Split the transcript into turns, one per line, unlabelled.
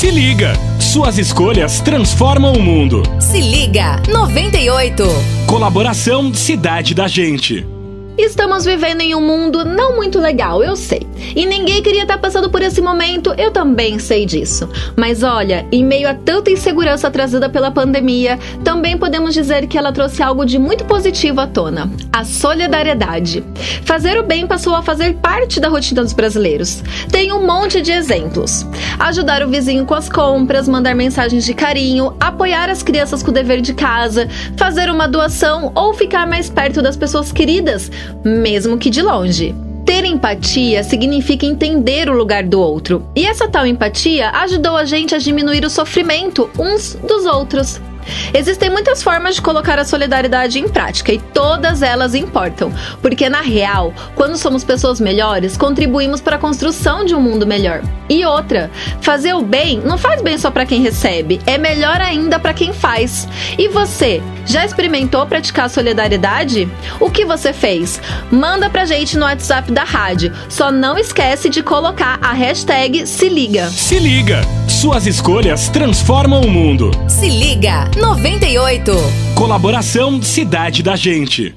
Se liga! Suas escolhas transformam o mundo.
Se liga! 98.
Colaboração Cidade da Gente.
Estamos vivendo em um mundo não muito legal, eu sei. E ninguém queria estar passando por esse momento, eu também sei disso. Mas olha, em meio a tanta insegurança trazida pela pandemia, também podemos dizer que ela trouxe algo de muito positivo à tona: a solidariedade. Fazer o bem passou a fazer parte da rotina dos brasileiros. Tem um monte de exemplos: ajudar o vizinho com as compras, mandar mensagens de carinho, apoiar as crianças com o dever de casa, fazer uma doação ou ficar mais perto das pessoas queridas mesmo que de longe. Ter empatia significa entender o lugar do outro, e essa tal empatia ajudou a gente a diminuir o sofrimento uns dos outros. Existem muitas formas de colocar a solidariedade em prática e todas elas importam, porque na real, quando somos pessoas melhores, contribuímos para a construção de um mundo melhor. E outra, fazer o bem não faz bem só para quem recebe, é melhor ainda para quem faz. E você, já experimentou praticar solidariedade? O que você fez? Manda pra gente no WhatsApp da rádio. Só não esquece de colocar a hashtag se liga.
Se liga! Suas escolhas transformam o mundo.
Se liga! 98.
Colaboração Cidade da Gente.